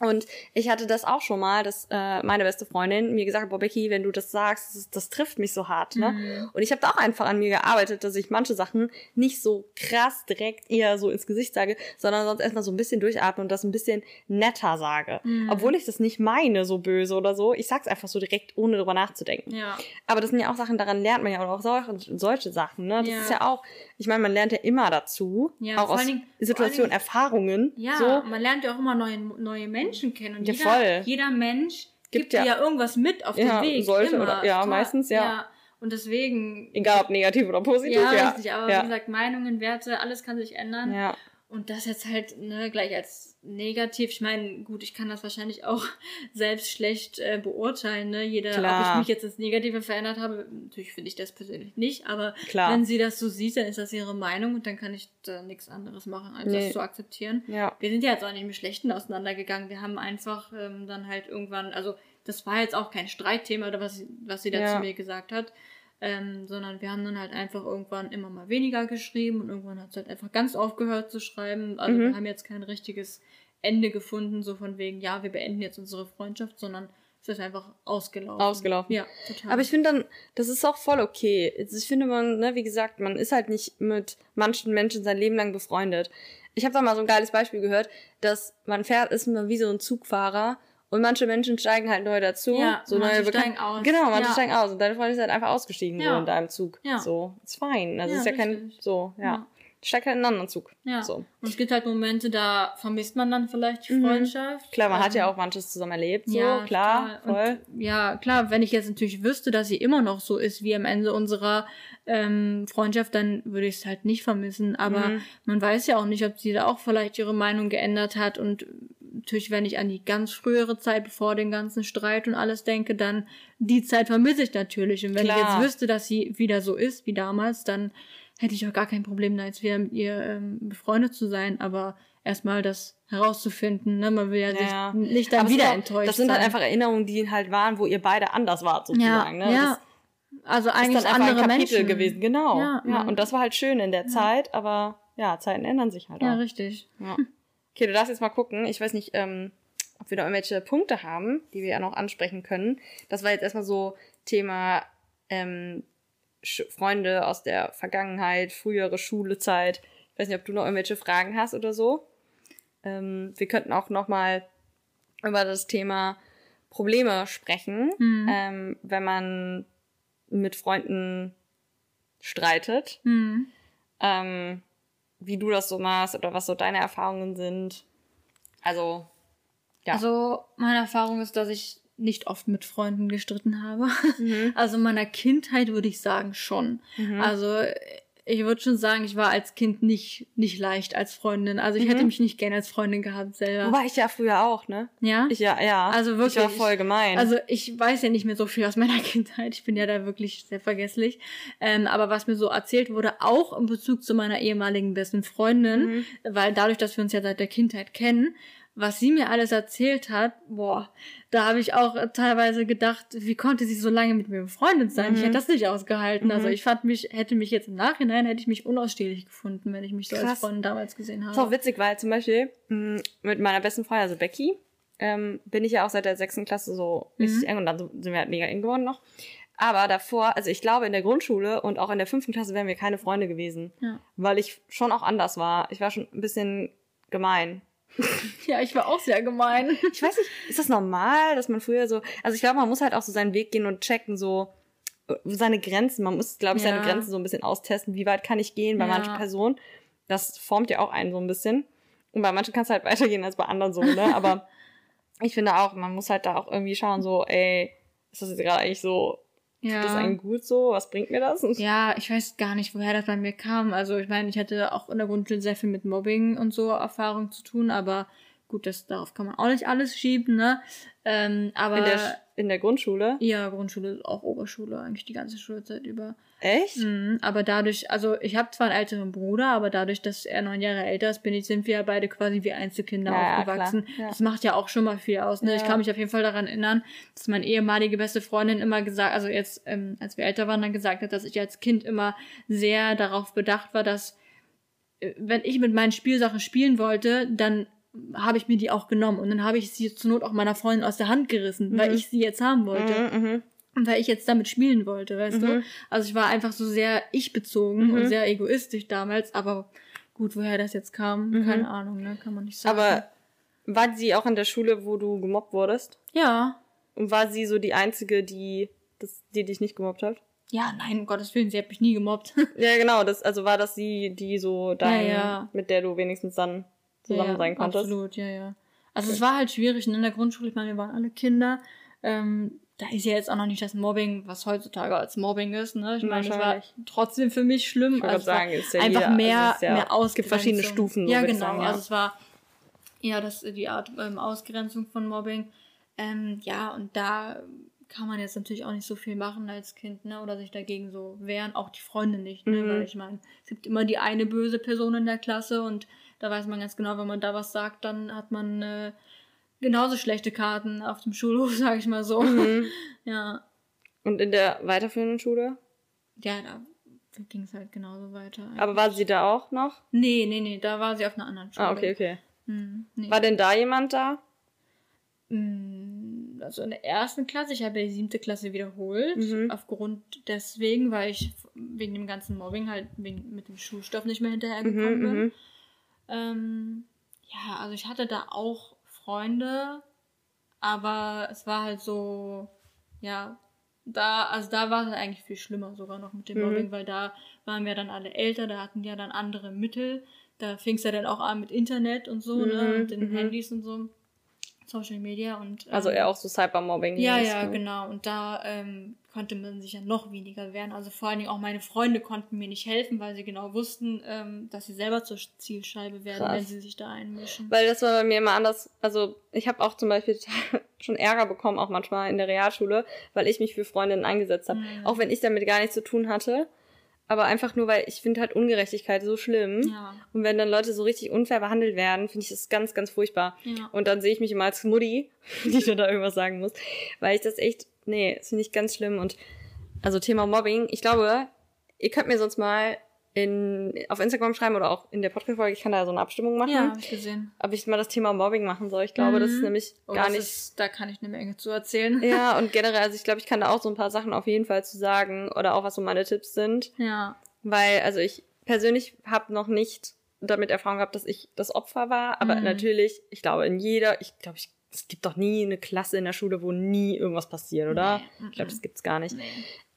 S1: Und ich hatte das auch schon mal, dass äh, meine beste Freundin mir gesagt hat, boah, Becky, wenn du das sagst, das, das trifft mich so hart, ne?
S2: Mhm.
S1: Und ich habe da auch einfach an mir gearbeitet, dass ich manche Sachen nicht so krass direkt eher so ins Gesicht sage, sondern sonst erstmal so ein bisschen durchatme und das ein bisschen netter sage.
S2: Mhm.
S1: Obwohl ich das nicht meine, so böse oder so. Ich sag's einfach so direkt, ohne drüber nachzudenken.
S2: Ja.
S1: Aber das sind ja auch Sachen, daran lernt man ja auch solche, solche Sachen, ne? Das
S2: Ja.
S1: ist ja auch, ich meine, man lernt ja immer dazu,
S2: Ja,
S1: auch
S2: vor
S1: aus
S2: allen Dingen-
S1: Situationen,
S2: allen
S1: Erfahrungen,
S2: Ja,
S1: so.
S2: man lernt ja auch immer neue, neue Menschen kennen. Und
S1: Ja,
S2: jeder,
S1: voll.
S2: jeder Mensch
S1: Gibt
S2: gibt,
S1: ja-
S2: dir ja irgendwas mit auf
S1: Ja,
S2: den Weg.
S1: sollte
S2: immer.
S1: oder- ja, meistens, ja.
S2: Und deswegen,
S1: Egal ob negativ oder positiv,
S2: ja,
S1: ja.
S2: richtig, aber
S1: ja.
S2: wie gesagt, Meinungen, Werte, alles kann sich ändern.
S1: ja.
S2: Und das jetzt halt ne, gleich als negativ. Ich meine, gut, ich kann das wahrscheinlich auch selbst schlecht äh, beurteilen. Ne? Jeder,
S1: Klar.
S2: ob ich mich jetzt ins Negative verändert habe, natürlich finde ich das persönlich nicht, aber
S1: Klar.
S2: wenn sie das so sieht, dann ist das ihre Meinung und dann kann ich da nichts anderes machen, als
S1: Nee.
S2: das zu akzeptieren.
S1: Ja.
S2: Wir sind ja jetzt auch nicht mit Schlechten auseinandergegangen. Wir haben einfach ähm, dann halt irgendwann, also das war jetzt auch kein Streitthema oder was, sie- was sie da
S1: Ja.
S2: zu mir gesagt hat. Ähm, sondern wir haben dann halt einfach irgendwann immer mal weniger geschrieben und irgendwann hat es halt einfach ganz aufgehört zu schreiben. Also
S1: Mhm.
S2: wir haben jetzt kein richtiges Ende gefunden, so von wegen, ja, wir beenden jetzt unsere Freundschaft, sondern es ist einfach ausgelaufen.
S1: Ausgelaufen.
S2: Ja, total.
S1: Aber ich finde dann, das ist auch voll okay. Also Ich finde man, ne, wie gesagt, man ist halt nicht mit manchen Menschen sein Leben lang befreundet. Ich habe da mal so ein geiles Beispiel gehört, dass man fährt, ist man wie so ein Zugfahrer und manche Menschen steigen halt neu dazu.
S2: Ja,
S1: so
S2: manche
S1: neue Bekan-
S2: steigen aus.
S1: Genau, manche
S2: Ja.
S1: steigen aus und deine Freundin ist halt einfach ausgestiegen so
S2: Ja.
S1: in deinem Zug.
S2: Ja.
S1: So, ist fein. Also
S2: Ja,
S1: ist ja kein,
S2: richtig.
S1: so, ja.
S2: Ja.
S1: Steigt halt in einen anderen Zug.
S2: ja.
S1: So.
S2: Und es gibt halt Momente, da vermisst man dann vielleicht die
S1: Mhm.
S2: Freundschaft.
S1: Klar, man hat ja
S2: Ähm,
S1: auch manches zusammen erlebt, so,
S2: Ja,
S1: klar, voll.
S2: Und, ja, klar, wenn ich jetzt natürlich wüsste, dass sie immer noch so ist wie am Ende unserer ähm, Freundschaft, dann würde ich es halt nicht vermissen. Aber
S1: Mhm.
S2: man weiß ja auch nicht, ob sie da auch vielleicht ihre Meinung geändert hat. Und natürlich, wenn ich an die ganz frühere Zeit, bevor den ganzen Streit und alles denke, dann die Zeit vermisse ich natürlich. Und wenn ich
S1: Klar.
S2: jetzt wüsste, dass sie wieder so ist wie damals, dann hätte ich auch gar kein Problem, da jetzt wieder mit ihr ähm, befreundet zu sein. Aber erstmal das herauszufinden, ne? Man will ja,
S1: Ja.
S2: sich nicht dann
S1: Aber
S2: wieder enttäuscht
S1: Das sind halt einfach Erinnerungen, die halt waren, wo ihr beide anders wart, sozusagen.
S2: ja,
S1: ne?
S2: ja. also
S1: Das ist
S2: eigentlich
S1: dann einfach
S2: andere
S1: ein Kapitel
S2: Menschen
S1: gewesen, genau.
S2: Ja,
S1: Ja, und das war halt schön in der Zeit, aber ja, Zeiten ändern sich halt
S2: Ja,
S1: auch.
S2: richtig.
S1: Ja. Okay, du darfst jetzt mal gucken. Ich weiß nicht, ähm, ob wir da irgendwelche Punkte haben, die wir ja noch ansprechen können. Das war jetzt erstmal so Thema ähm, Sch Freunde aus der Vergangenheit, frühere Schulezeit. Ich weiß nicht, ob du noch irgendwelche Fragen hast oder so. Ähm, wir könnten auch noch mal über das Thema Probleme sprechen,
S2: Hm.
S1: ähm, wenn man mit Freunden streitet.
S2: Hm.
S1: Ähm, wie du das so machst oder was so deine Erfahrungen sind. Also, Ja.
S2: Also meine Erfahrung ist, dass ich nicht oft mit Freunden gestritten habe.
S1: Mhm.
S2: Also in meiner Kindheit würde ich sagen schon.
S1: Mhm.
S2: Also ich würde schon sagen, ich war als Kind nicht, nicht leicht als Freundin. Also ich
S1: Mhm.
S2: hätte mich nicht gerne als Freundin gehabt selber.
S1: Wobei ich ja früher auch, ne?
S2: ja?
S1: Ich ja, ja.
S2: Also wirklich,
S1: Ich war voll gemein.
S2: Also ich weiß ja nicht mehr so viel aus meiner Kindheit. Ich bin ja da wirklich sehr vergesslich. Ähm, aber was mir so erzählt wurde, auch in Bezug zu meiner ehemaligen besten Freundin,
S1: Mhm.
S2: weil dadurch, dass wir uns ja seit der Kindheit kennen, was sie mir alles erzählt hat, boah, da habe ich auch teilweise gedacht, wie konnte sie so lange mit mir befreundet sein? Ich
S1: Mhm.
S2: hätte das nicht ausgehalten.
S1: Mhm.
S2: Also ich fand mich, hätte mich jetzt im Nachhinein, hätte ich mich unausstehlich gefunden, wenn ich mich so als
S1: Krass.
S2: Freundin damals gesehen
S1: Das ist auch
S2: habe.
S1: witzig, weil zum Beispiel mh, mit meiner besten Freundin, also Becky, ähm, bin ich ja auch seit der sechsten Klasse so
S2: Mhm.
S1: richtig eng und dann sind wir halt mega eng geworden noch. Aber davor, also ich glaube in der Grundschule und auch in der fünften Klasse wären wir keine Freunde gewesen,
S2: Ja.
S1: weil ich schon auch anders war. Ich war schon ein bisschen gemein.
S2: ja, ich war auch sehr gemein.
S1: Ich weiß nicht, ist das normal, dass man früher so, also ich glaube, man muss halt auch so seinen Weg gehen und checken, so äh, seine Grenzen. Man muss, glaube ich, seine
S2: Ja.
S1: Grenzen so ein bisschen austesten, wie weit kann ich gehen bei
S2: Ja.
S1: manchen Personen. Das formt ja auch einen so ein bisschen. Und bei manchen kannst du halt weitergehen als bei anderen so, ne? Aber ich finde auch, man muss halt da auch irgendwie schauen, so, ey, ist das jetzt gerade eigentlich so Ja. Das ist eigentlich gut so. Was bringt mir das?
S2: Ja, ich weiß gar nicht, woher das bei mir kam. Also ich meine, ich hatte auch in der Grundschule sehr viel mit Mobbing und so Erfahrung zu tun, aber gut, das darauf kann man auch nicht alles schieben, ne? Ähm, aber
S1: in der, in der Grundschule?
S2: Ja, Grundschule, auch Oberschule, eigentlich die ganze Schulzeit über.
S1: Echt?
S2: Mhm, aber dadurch, also ich habe zwar einen älteren Bruder, aber dadurch, dass er neun Jahre älter ist, bin ich, sind wir ja beide quasi wie Einzelkinder ja, aufgewachsen. Ja, das macht ja auch schon mal viel aus. Ne? Ja. Ich kann mich auf jeden Fall daran erinnern, dass meine ehemalige beste Freundin immer gesagt, also jetzt, ähm, als wir älter waren, dann gesagt hat, dass ich als Kind immer sehr darauf bedacht war, dass äh, wenn ich mit meinen Spielsachen spielen wollte, dann habe ich mir die auch genommen und dann habe ich sie zur Not auch meiner Freundin aus der Hand gerissen, mhm. weil ich sie jetzt haben wollte. Mhm, mhm weil ich jetzt damit spielen wollte, weißt mhm. du? Also ich war einfach so sehr ich-bezogen mhm. und sehr egoistisch damals, aber gut, woher das jetzt kam, mhm. keine Ahnung, ne? Kann man nicht sagen.
S1: Aber war sie auch in der Schule, wo du gemobbt wurdest?
S2: Ja.
S1: Und war sie so die Einzige, die, das, die dich nicht gemobbt hat?
S2: Ja, nein, um Gottes Willen, sie hat mich nie gemobbt.
S1: ja, genau, das, also war das sie, die so dein, ja, ja. mit der du wenigstens dann zusammen
S2: ja,
S1: sein konntest?
S2: Absolut, ja, ja. Also okay. es war halt schwierig in der Grundschule, ich meine, wir waren alle Kinder. Ähm, da ist ja jetzt auch noch nicht das Mobbing, was heutzutage als Mobbing ist. Ne? Ich meine, das war trotzdem für mich schlimm. Ich also sagen, ist ja einfach jeder, mehr, also ja, mehr Ausgrenzung. Es gibt verschiedene Stufen. So ja, genau. Sagen, ja. Also es war ja das die Art ähm, Ausgrenzung von Mobbing. Ähm, ja, und da kann man jetzt natürlich auch nicht so viel machen als Kind, ne? Oder sich dagegen so wehren, auch die Freunde nicht, ne? Mhm. Weil ich meine, es gibt immer die eine böse Person in der Klasse und da weiß man ganz genau, wenn man da was sagt, dann hat man äh, genauso schlechte Karten auf dem Schulhof, sag ich mal so. Mhm. Ja.
S1: Und in der weiterführenden Schule?
S2: Ja, da ging es halt genauso weiter.
S1: Eigentlich. Aber war sie da auch noch?
S2: Nee, nee, nee, da war sie auf einer anderen
S1: Schule. Ah, okay, okay. Hm, nee. War denn da jemand da?
S2: Hm, also in der ersten Klasse, ich habe ja die siebte Klasse wiederholt, mhm. aufgrund deswegen, weil ich wegen dem ganzen Mobbing halt wegen, mit dem Schulstoff nicht mehr hinterhergekommen mhm, bin. Ähm, ja, also ich hatte da auch Freunde, aber es war halt so, ja, da, also da war es eigentlich viel schlimmer sogar noch mit dem mhm. Mobbing, weil da waren wir dann alle älter, da hatten ja dann andere Mittel. Da fing es ja dann auch an mit Internet und so, ne, mhm. ne, mit den mhm. Handys und so. Social Media und.
S1: Ähm, also eher auch so Cybermobbing.
S2: Ja, ja, ne? genau. Und da ähm, konnte man sich ja noch weniger wehren. Also vor allen Dingen auch meine Freunde konnten mir nicht helfen, weil sie genau wussten, ähm, dass sie selber zur Zielscheibe werden, Krass. wenn sie sich da einmischen.
S1: Weil das war bei mir immer anders. Also ich habe auch zum Beispiel schon Ärger bekommen, auch manchmal in der Realschule, weil ich mich für Freundinnen eingesetzt habe. Mhm. Auch wenn ich damit gar nichts zu tun hatte aber einfach nur, weil ich finde halt Ungerechtigkeit so schlimm. Ja. Und wenn dann Leute so richtig unfair behandelt werden, finde ich das ganz, ganz furchtbar. Ja. Und dann sehe ich mich immer als Mutti, die nur da irgendwas sagen muss, weil ich das echt, nee, das finde ich ganz schlimm. Und also Thema Mobbing, ich glaube, ihr könnt mir sonst mal in, auf Instagram schreiben oder auch in der Podcast-Folge. Ich kann da so eine Abstimmung machen. Ja, hab ich gesehen. Ob ich mal das Thema Mobbing machen soll. Ich glaube, mhm. das ist mhm. nämlich oh, gar nicht. Ist,
S2: da kann ich eine Menge zu erzählen.
S1: Ja, und generell, also ich glaube, ich kann da auch so ein paar Sachen auf jeden Fall zu sagen oder auch was so meine Tipps sind.
S2: Ja.
S1: Weil, also ich persönlich habe noch nicht damit Erfahrung gehabt, dass ich das Opfer war. Aber mhm. natürlich, ich glaube, in jeder, ich glaube, ich, es gibt doch nie eine Klasse in der Schule, wo nie irgendwas passiert, oder? Nee. Ich glaube, das gibt's gar nicht. Nee.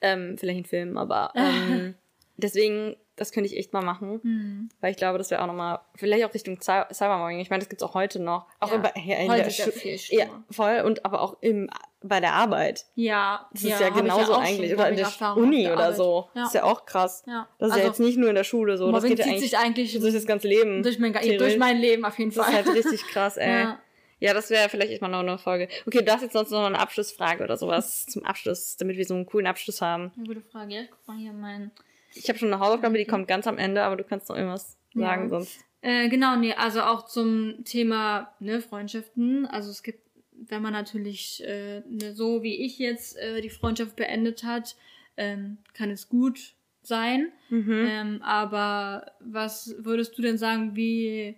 S1: Ähm, vielleicht in Filmen, aber ähm, deswegen das könnte ich echt mal machen. Mhm. Weil ich glaube, das wäre auch nochmal, vielleicht auch Richtung Cybermobbing. Ich meine, das gibt's auch heute noch. Auch ja, in, in heute der ist viel Ja, voll. Und aber auch im, bei der Arbeit.
S2: Ja.
S1: Das ist ja, ja genauso ja eigentlich. Oder in der Erfahrung Uni der oder so. Ja. Das ist ja auch krass. Ja. Das ist also, ja jetzt nicht nur in der Schule so.
S2: Mobbing
S1: das
S2: geht ja eigentlich, sich eigentlich
S1: durch das ganze Leben.
S2: Durch mein, durch mein Leben auf jeden Fall.
S1: Das ist halt richtig krass, ey. Ja. Ja, das wäre vielleicht echt mal noch eine Folge. Okay, du hast jetzt sonst noch eine Abschlussfrage oder sowas zum Abschluss, damit wir so einen coolen Abschluss haben.
S2: Eine gute Frage, ja. Guck mal hier mein
S1: ich habe schon eine Hausaufgabe, die kommt ganz am Ende, aber du kannst noch irgendwas sagen ja. sonst.
S2: Äh, genau, nee, also auch zum Thema ne, Freundschaften. Also es gibt, wenn man natürlich äh, ne, so wie ich jetzt äh, die Freundschaft beendet hat, ähm, kann es gut sein. Mhm. Ähm, aber was würdest du denn sagen, wie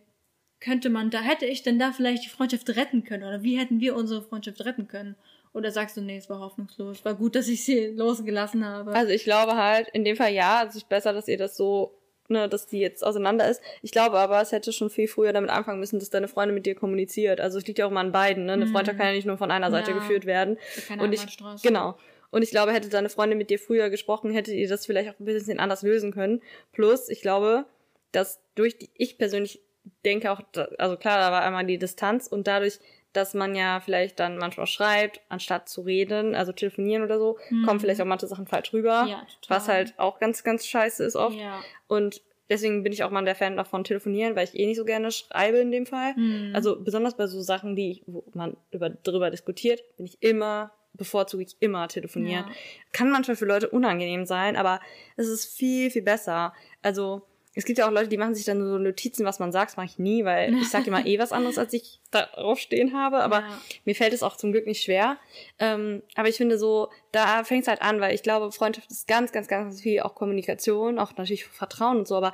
S2: könnte man da, hätte ich denn da vielleicht die Freundschaft retten können? Oder wie hätten wir unsere Freundschaft retten können? Oder sagst du, nee, es war hoffnungslos? War gut, dass ich sie losgelassen habe.
S1: Also ich glaube halt, in dem Fall ja, es ist besser, dass ihr das so, ne, dass die jetzt auseinander ist. Ich glaube aber, es hätte schon viel früher damit anfangen müssen, dass deine Freundin mit dir kommuniziert. Also es liegt ja auch immer an beiden, ne? Eine mhm. Freundschaft kann ja nicht nur von einer Seite ja. geführt werden. Keine Und ich, genau. Und ich glaube, hätte deine Freundin mit dir früher gesprochen, hättet ihr das vielleicht auch ein bisschen anders lösen können. Plus, ich glaube, dass durch die, ich persönlich denke auch, also klar, da war einmal die Distanz und dadurch dass man ja vielleicht dann manchmal schreibt, anstatt zu reden, also telefonieren oder so, kommen vielleicht auch manche Sachen falsch rüber,
S2: Mhm. Ja,
S1: was halt auch ganz, ganz scheiße ist oft.
S2: Ja.
S1: Und deswegen bin ich auch mal der Fan davon telefonieren, weil ich eh nicht so gerne schreibe in dem Fall.
S2: Mhm.
S1: Also besonders bei so Sachen, die ich, wo man über, drüber diskutiert, bin ich immer, bevorzuge ich immer telefonieren.
S2: Ja.
S1: Kann manchmal für Leute unangenehm sein, aber es ist viel, viel besser. Also es gibt ja auch Leute, die machen sich dann so Notizen, was man sagt, das mache ich nie, weil ich sage immer eh was anderes, als ich darauf stehen habe. Aber
S2: Ja.
S1: mir fällt es auch zum Glück nicht schwer. Ähm, aber ich finde so, da fängt es halt an, weil ich glaube, Freundschaft ist ganz, ganz, ganz viel auch Kommunikation, auch natürlich Vertrauen und so, aber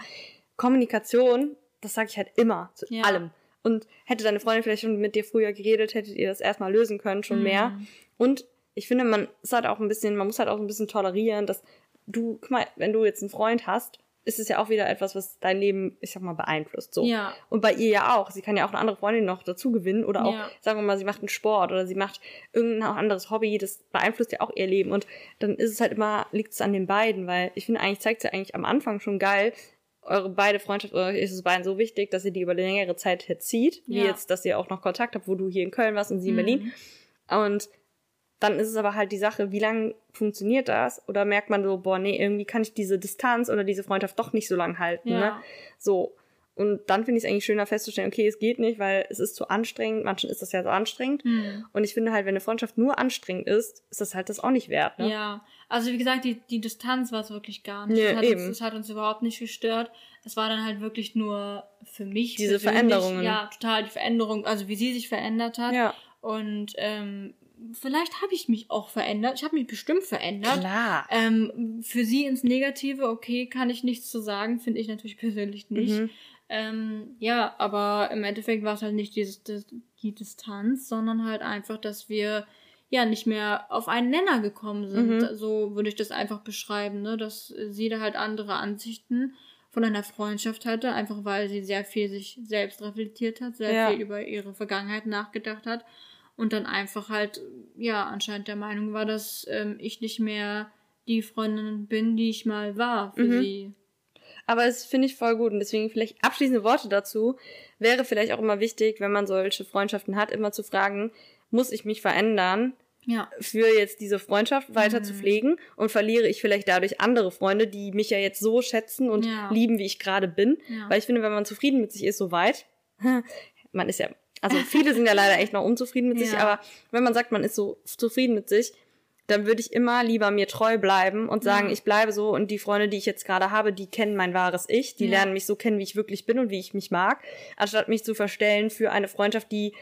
S1: Kommunikation, das sage ich halt immer zu
S2: Ja.
S1: allem. Und hätte deine Freundin vielleicht schon mit dir früher geredet, hättet ihr das erstmal lösen können, schon mehr.
S2: Mhm.
S1: Und ich finde, man ist halt auch ein bisschen, man muss halt auch ein bisschen tolerieren, dass du, guck mal, wenn du jetzt einen Freund hast, ist es ja auch wieder etwas, was dein Leben, ich sag mal, beeinflusst. So.
S2: Ja.
S1: Und bei ihr ja auch. Sie kann ja auch eine andere Freundin noch dazu gewinnen oder auch,
S2: Ja.
S1: sagen wir mal, sie macht einen Sport oder sie macht irgendein anderes Hobby. Das beeinflusst ja auch ihr Leben. Und dann ist es halt immer, liegt es an den beiden, weil ich finde, eigentlich zeigt es ja eigentlich am Anfang schon geil, eure beide Freundschaft oder ist es beiden so wichtig, dass ihr die über eine längere Zeit zieht, wie
S2: Ja.
S1: jetzt, dass ihr auch noch Kontakt habt, wo du hier in Köln warst und sie in
S2: Mhm.
S1: Berlin. Und dann ist es aber halt die Sache, wie lange funktioniert das? Oder merkt man so, boah, nee, irgendwie kann ich diese Distanz oder diese Freundschaft doch nicht so lang halten,
S2: Ja.
S1: ne? So. Und dann finde ich es eigentlich schöner festzustellen, okay, es geht nicht, weil es ist zu anstrengend. Manchen ist das ja so anstrengend.
S2: Mhm.
S1: Und ich finde halt, wenn eine Freundschaft nur anstrengend ist, ist das halt das auch nicht wert, ne?
S2: Ja, also wie gesagt, die, die Distanz war es wirklich gar nicht.
S1: Nee,
S2: das, hat
S1: eben.
S2: Uns, das hat uns überhaupt nicht gestört. Es war dann halt wirklich nur für mich.
S1: Diese Veränderungen.
S2: Ja, total die Veränderung, also wie sie sich verändert hat.
S1: Ja.
S2: Und ähm, vielleicht habe ich mich auch verändert. Ich habe mich bestimmt verändert.
S1: Klar.
S2: Ähm, für sie ins Negative, okay, kann ich nichts zu sagen, finde ich natürlich persönlich nicht.
S1: Mhm.
S2: Ähm, ja, aber im Endeffekt war es halt nicht dieses, das, die Distanz, sondern halt einfach, dass wir ja nicht mehr auf einen Nenner gekommen sind.
S1: Mhm.
S2: So würde ich das einfach beschreiben, ne? dass sie da halt andere Ansichten von einer Freundschaft hatte, einfach weil sie sehr viel sich selbst reflektiert hat, sehr
S1: Ja.
S2: viel über ihre Vergangenheit nachgedacht hat und dann einfach halt, ja, anscheinend der Meinung war, dass ähm, ich nicht mehr die Freundin bin, die ich mal war für
S1: Mhm.
S2: sie.
S1: Aber es finde ich voll gut und deswegen vielleicht abschließende Worte dazu wäre vielleicht auch immer wichtig, wenn man solche Freundschaften hat, immer zu fragen, muss ich mich verändern,
S2: Ja.
S1: für jetzt diese Freundschaft weiter
S2: Mhm.
S1: zu pflegen und verliere ich vielleicht dadurch andere Freunde, die mich ja jetzt so schätzen und
S2: Ja.
S1: lieben, wie ich gerade bin.
S2: Ja.
S1: Weil ich finde, wenn man zufrieden mit sich ist, so weit, man ist ja, also viele sind ja leider echt noch unzufrieden mit sich,
S2: Ja.
S1: aber wenn man sagt, man ist so zufrieden mit sich, dann würde ich immer lieber mir treu bleiben und sagen,
S2: Ja.
S1: ich bleibe so und die Freunde, die ich jetzt gerade habe, die kennen mein wahres Ich, die
S2: Ja.
S1: lernen mich so kennen, wie ich wirklich bin und wie ich mich mag, anstatt mich zu verstellen für eine Freundschaft, die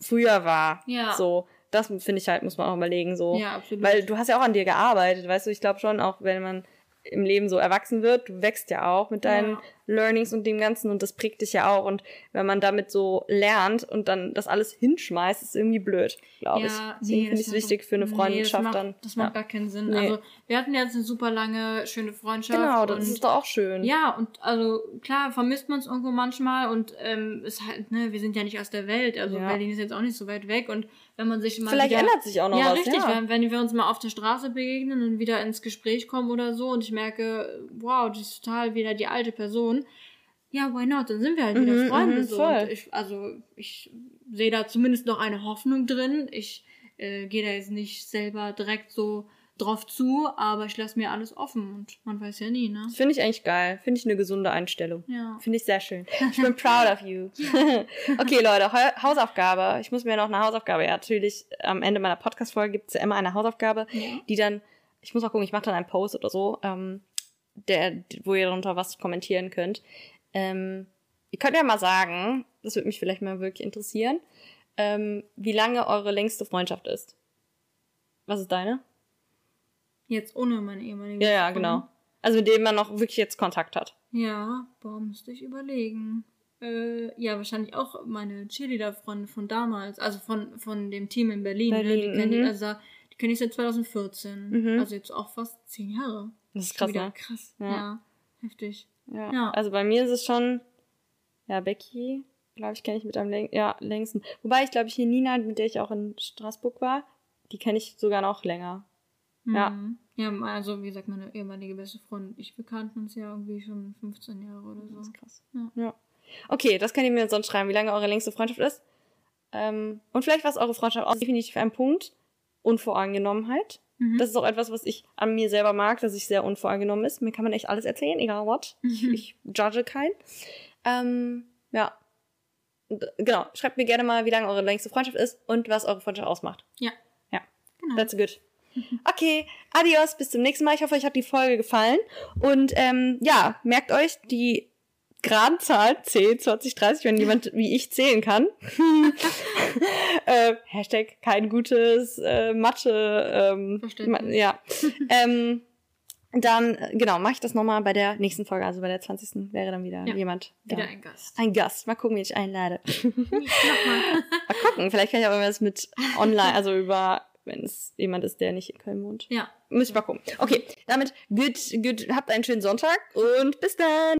S1: früher war.
S2: Ja.
S1: So, das finde ich halt, muss man auch überlegen, so.
S2: Ja, absolut.
S1: Weil du hast ja auch an dir gearbeitet, weißt du, ich glaube schon, auch wenn man im Leben so erwachsen wird, du wächst ja auch mit deinen
S2: Ja.
S1: Learnings und dem Ganzen und das prägt dich ja auch. Und wenn man damit so lernt und dann das alles hinschmeißt, ist irgendwie blöd, glaube ich.
S2: Ja,
S1: Deswegen
S2: nee,
S1: finde ich es wichtig für eine
S2: nee,
S1: Freundschaft
S2: das macht,
S1: dann.
S2: Das macht
S1: ja.
S2: gar keinen Sinn.
S1: Nee.
S2: Also, wir hatten jetzt eine super lange, schöne Freundschaft.
S1: Genau, das ist doch auch schön.
S2: Ja, und also klar, vermisst man es irgendwo manchmal und ähm, ist halt, ne, wir sind ja nicht aus der Welt. Also. Berlin ist jetzt auch nicht so weit weg und wenn man sich mal
S1: Vielleicht
S2: wieder,
S1: ändert sich auch noch
S2: ja,
S1: was.
S2: richtig,
S1: ja.
S2: Wenn, wenn wir uns mal auf der Straße begegnen und wieder ins Gespräch kommen oder so und ich merke, wow, die ist total wieder die alte Person. Ja, why not? Dann sind wir halt wieder
S1: Mhm,
S2: Freunde.
S1: mhm,
S2: so. ich, also ich sehe da zumindest noch eine Hoffnung drin. Ich äh, gehe da jetzt nicht selber direkt so drauf zu, aber ich lasse mir alles offen und man weiß ja nie, ne?
S1: Finde ich eigentlich geil. Finde ich eine gesunde Einstellung.
S2: Ja.
S1: Finde ich sehr schön. Ich bin proud of you. okay, Leute, Hausaufgabe. Ich muss mir noch eine Hausaufgabe. Ja, natürlich, am Ende meiner Podcast-Folge gibt es ja immer eine Hausaufgabe,
S2: Ja.
S1: die dann, ich muss mal gucken, ich mache dann einen Post oder so, ähm, der, wo ihr darunter was kommentieren könnt. Ähm, ihr könnt ja mal sagen, das würde mich vielleicht mal wirklich interessieren, ähm, wie lange eure längste Freundschaft ist. Was ist deine?
S2: Jetzt ohne meine ehemalige
S1: Ja, ja, genau. Also mit dem man noch wirklich jetzt Kontakt hat.
S2: Ja, boah, müsste ich überlegen. Äh, ja, wahrscheinlich auch meine Cheerleader-Freunde von damals, also von, von dem Team in Berlin.
S1: Berlin,
S2: ne? Die kenne
S1: mhm.
S2: ich, also, die kenn ich seit 2014.
S1: Mhm.
S2: Also jetzt auch fast zehn Jahre.
S1: Das ist krass,
S2: wieder
S1: ne?
S2: krass.
S1: Ja.
S2: Ja. heftig.
S1: Ja.
S2: Ja.
S1: Also bei mir ist es schon, ja, Becky, glaube ich, kenne ich mit am läng ja, längsten. Wobei ich glaube, hier Nina, mit der ich auch in Straßburg war, die kenne ich sogar noch länger. Ja.
S2: Mhm. Ja, also wie gesagt, meine ehemalige beste Freundin und ich, wir kannten uns ja irgendwie schon 15 Jahre oder
S1: Das
S2: so.
S1: ist krass.
S2: Ja.
S1: Ja. Okay, das könnt ihr mir sonst schreiben, wie lange eure längste Freundschaft ist. Ähm, und vielleicht war es eure Freundschaft auch definitiv ein Punkt. Unvoreingenommenheit.
S2: Mhm.
S1: Das ist auch etwas, was ich an mir selber mag, dass ich sehr unvoreingenommen ist. Mir kann man echt alles erzählen, egal what. Ich,
S2: Mhm.
S1: ich judge keinen. Ähm, ja. Äh, genau. Schreibt mir gerne mal, wie lange eure längste Freundschaft ist und was eure Freundschaft ausmacht.
S2: Ja.
S1: Ja.
S2: Genau.
S1: That's good. Okay, adios, bis zum nächsten Mal. Ich hoffe, euch hat die Folge gefallen. Und ähm, ja, merkt euch die geraden Zahl 10, 20, 30, wenn jemand wie ich zählen kann. äh, Hashtag kein gutes äh, Mathe. Ähm, ma- ja. ähm, dann, äh, genau, mache ich das nochmal bei der nächsten Folge. Also bei der 20. wäre dann wieder
S2: Ja,
S1: jemand. da.
S2: Wieder ein Gast.
S1: Ein Gast. Mal gucken, wie ich einlade. Mal gucken. Vielleicht kann ich auch irgendwas mit online, also über, wenn es jemand ist, der nicht in Köln wohnt.
S2: Ja.
S1: Müssen wir mal gucken. Okay, damit gut, gut, habt einen schönen Sonntag und bis dann.